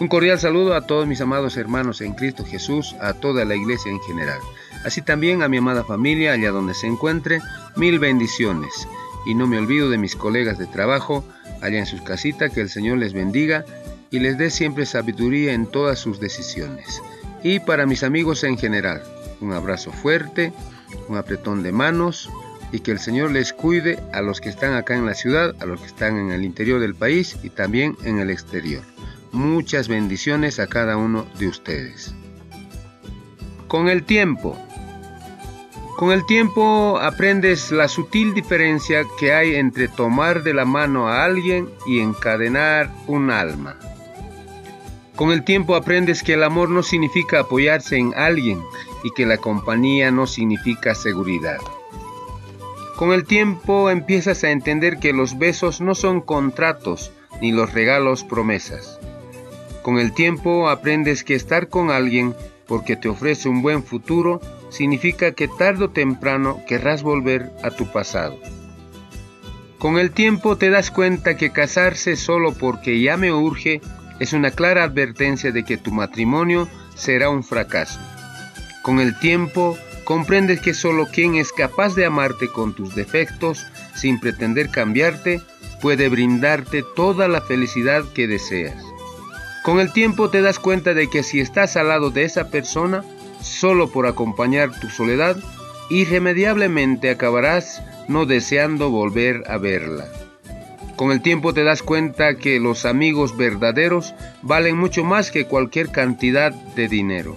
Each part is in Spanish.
Un cordial saludo a todos mis amados hermanos en Cristo Jesús, a toda la iglesia en general. Así también a mi amada familia allá donde se encuentre, mil bendiciones. Y no me olvido de mis colegas de trabajo allá en sus casitas, que el Señor les bendiga y les dé siempre sabiduría en todas sus decisiones. Y para mis amigos en general, un abrazo fuerte, un apretón de manos y que el Señor les cuide a los que están acá en la ciudad, a los que están en el interior del país y también en el exterior. Muchas bendiciones a cada uno de ustedes. Con el tiempo, con el tiempo aprendes la sutil diferencia que hay entre tomar de la mano a alguien y encadenar un alma. Con el tiempo aprendes que el amor no significa apoyarse en alguien y que la compañía no significa seguridad. Con el tiempo empiezas a entender que los besos no son contratos ni los regalos promesas. Con el tiempo aprendes que estar con alguien porque te ofrece un buen futuro significa que tarde o temprano querrás volver a tu pasado. Con el tiempo te das cuenta que casarse solo porque ya me urge es una clara advertencia de que tu matrimonio será un fracaso. Con el tiempo comprendes que solo quien es capaz de amarte con tus defectos sin pretender cambiarte puede brindarte toda la felicidad que deseas. Con el tiempo te das cuenta de que si estás al lado de esa persona, solo por acompañar tu soledad, irremediablemente acabarás no deseando volver a verla. Con el tiempo te das cuenta que los amigos verdaderos valen mucho más que cualquier cantidad de dinero.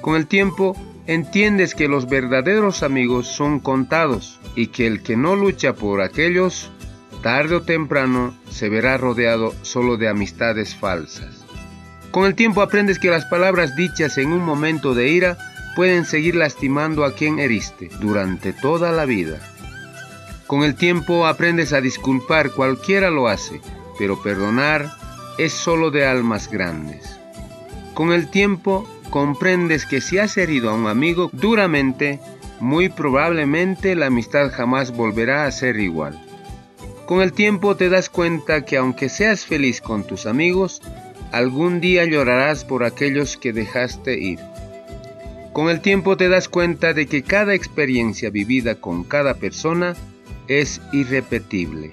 Con el tiempo entiendes que los verdaderos amigos son contados y que el que no lucha por aquellos, tarde o temprano se verá rodeado solo de amistades falsas. Con el tiempo aprendes que las palabras dichas en un momento de ira pueden seguir lastimando a quien heriste durante toda la vida. Con el tiempo aprendes a disculpar, cualquiera lo hace, pero perdonar es solo de almas grandes. Con el tiempo comprendes que si has herido a un amigo duramente, muy probablemente la amistad jamás volverá a ser igual. Con el tiempo te das cuenta que aunque seas feliz con tus amigos, algún día llorarás por aquellos que dejaste ir. Con el tiempo te das cuenta de que cada experiencia vivida con cada persona es irrepetible.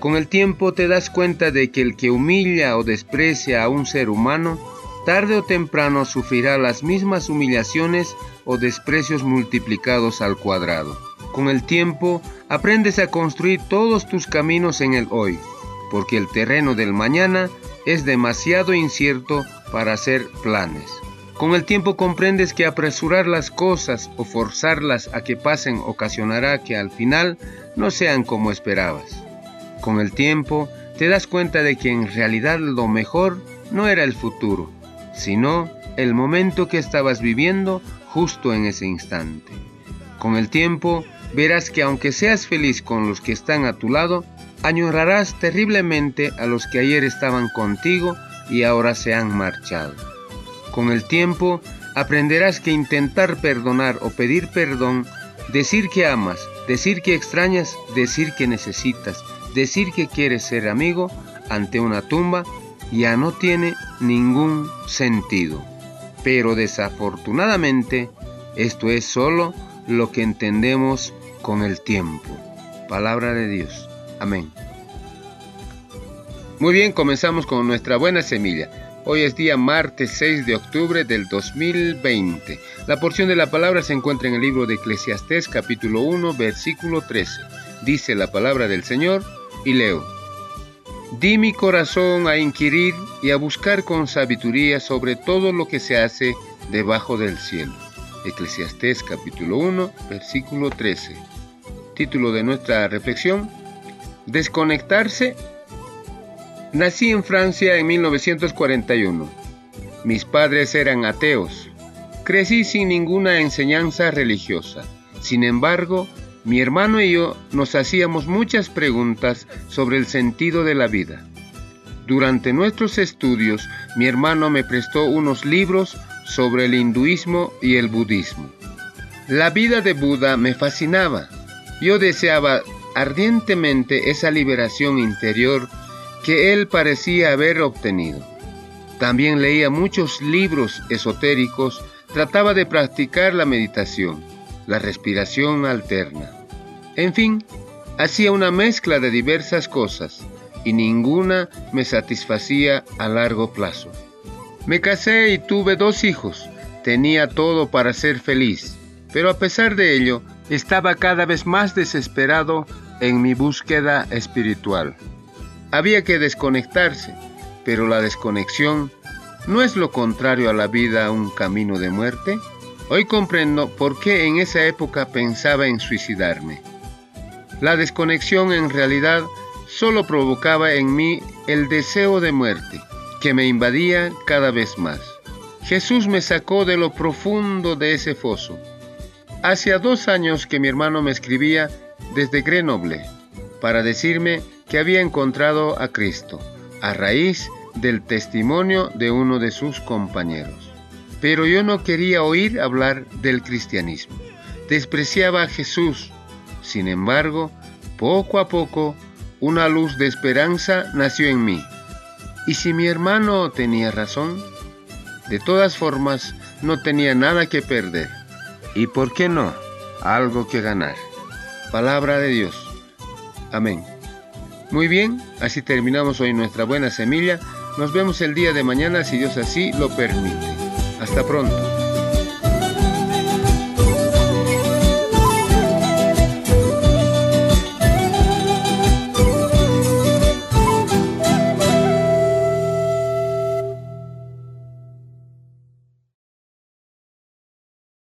Con el tiempo te das cuenta de que el que humilla o desprecia a un ser humano, tarde o temprano sufrirá las mismas humillaciones o desprecios multiplicados al cuadrado. Con el tiempo aprendes a construir todos tus caminos en el hoy, porque el terreno del mañana es demasiado incierto para hacer planes. Con el tiempo comprendes que apresurar las cosas o forzarlas a que pasen ocasionará que al final no sean como esperabas. Con el tiempo te das cuenta de que en realidad lo mejor no era el futuro, sino el momento que estabas viviendo justo en ese instante. Con el tiempo verás que aunque seas feliz con los que están a tu lado, añorarás terriblemente a los que ayer estaban contigo y ahora se han marchado. Con el tiempo aprenderás que intentar perdonar o pedir perdón, decir que amas, decir que extrañas, decir que necesitas, decir que quieres ser amigo ante una tumba, ya no tiene ningún sentido. Pero desafortunadamente, esto es solo lo que entendemos con el tiempo. Palabra de Dios. Amén. Muy bien, comenzamos con nuestra buena semilla. Hoy es día martes 6 de octubre del 2020. La porción de la palabra se encuentra en el libro de Eclesiastés capítulo 1 versículo 13. Dice la palabra del Señor y leo. Di mi corazón a inquirir y a buscar con sabiduría sobre todo lo que se hace debajo del cielo. Eclesiastés capítulo 1 versículo 13. Título de nuestra reflexión Desconectarse. Nací en Francia en 1941. Mis padres eran ateos. Crecí sin ninguna enseñanza religiosa Sin embargo, mi hermano y yo nos hacíamos muchas preguntas sobre el sentido de la vida. Durante nuestros estudios, mi hermano me prestó unos libros sobre el hinduismo y el budismo. La vida de Buda me fascinaba. Yo deseaba ardientemente esa liberación interior que él parecía haber obtenido. También leía muchos libros esotéricos, trataba de practicar la meditación, la respiración alterna. En fin, hacía una mezcla de diversas cosas y ninguna me satisfacía a largo plazo. Me casé y tuve dos hijos. Tenía todo para ser feliz, pero a pesar de ello, estaba cada vez más desesperado en mi búsqueda espiritual. Había que desconectarse, pero la desconexión no es lo contrario a la vida un camino de muerte. Hoy comprendo por qué en esa época pensaba en suicidarme. La desconexión en realidad solo provocaba en mí el deseo de muerte, que me invadía cada vez más. Jesús me sacó de lo profundo de ese foso. Hacía dos años que mi hermano me escribía desde Grenoble para decirme que había encontrado a Cristo a raíz del testimonio de uno de sus compañeros. Pero yo no quería oír hablar del cristianismo. Despreciaba a Jesús. Sin embargo, poco a poco, una luz de esperanza nació en mí. ¿Y si mi hermano tenía razón? De todas formas, no tenía nada que perder. ¿Y por qué no? Algo que ganar. Palabra de Dios. Amén. Muy bien, así terminamos hoy nuestra buena semilla. Nos vemos el día de mañana si Dios así lo permite. Hasta pronto.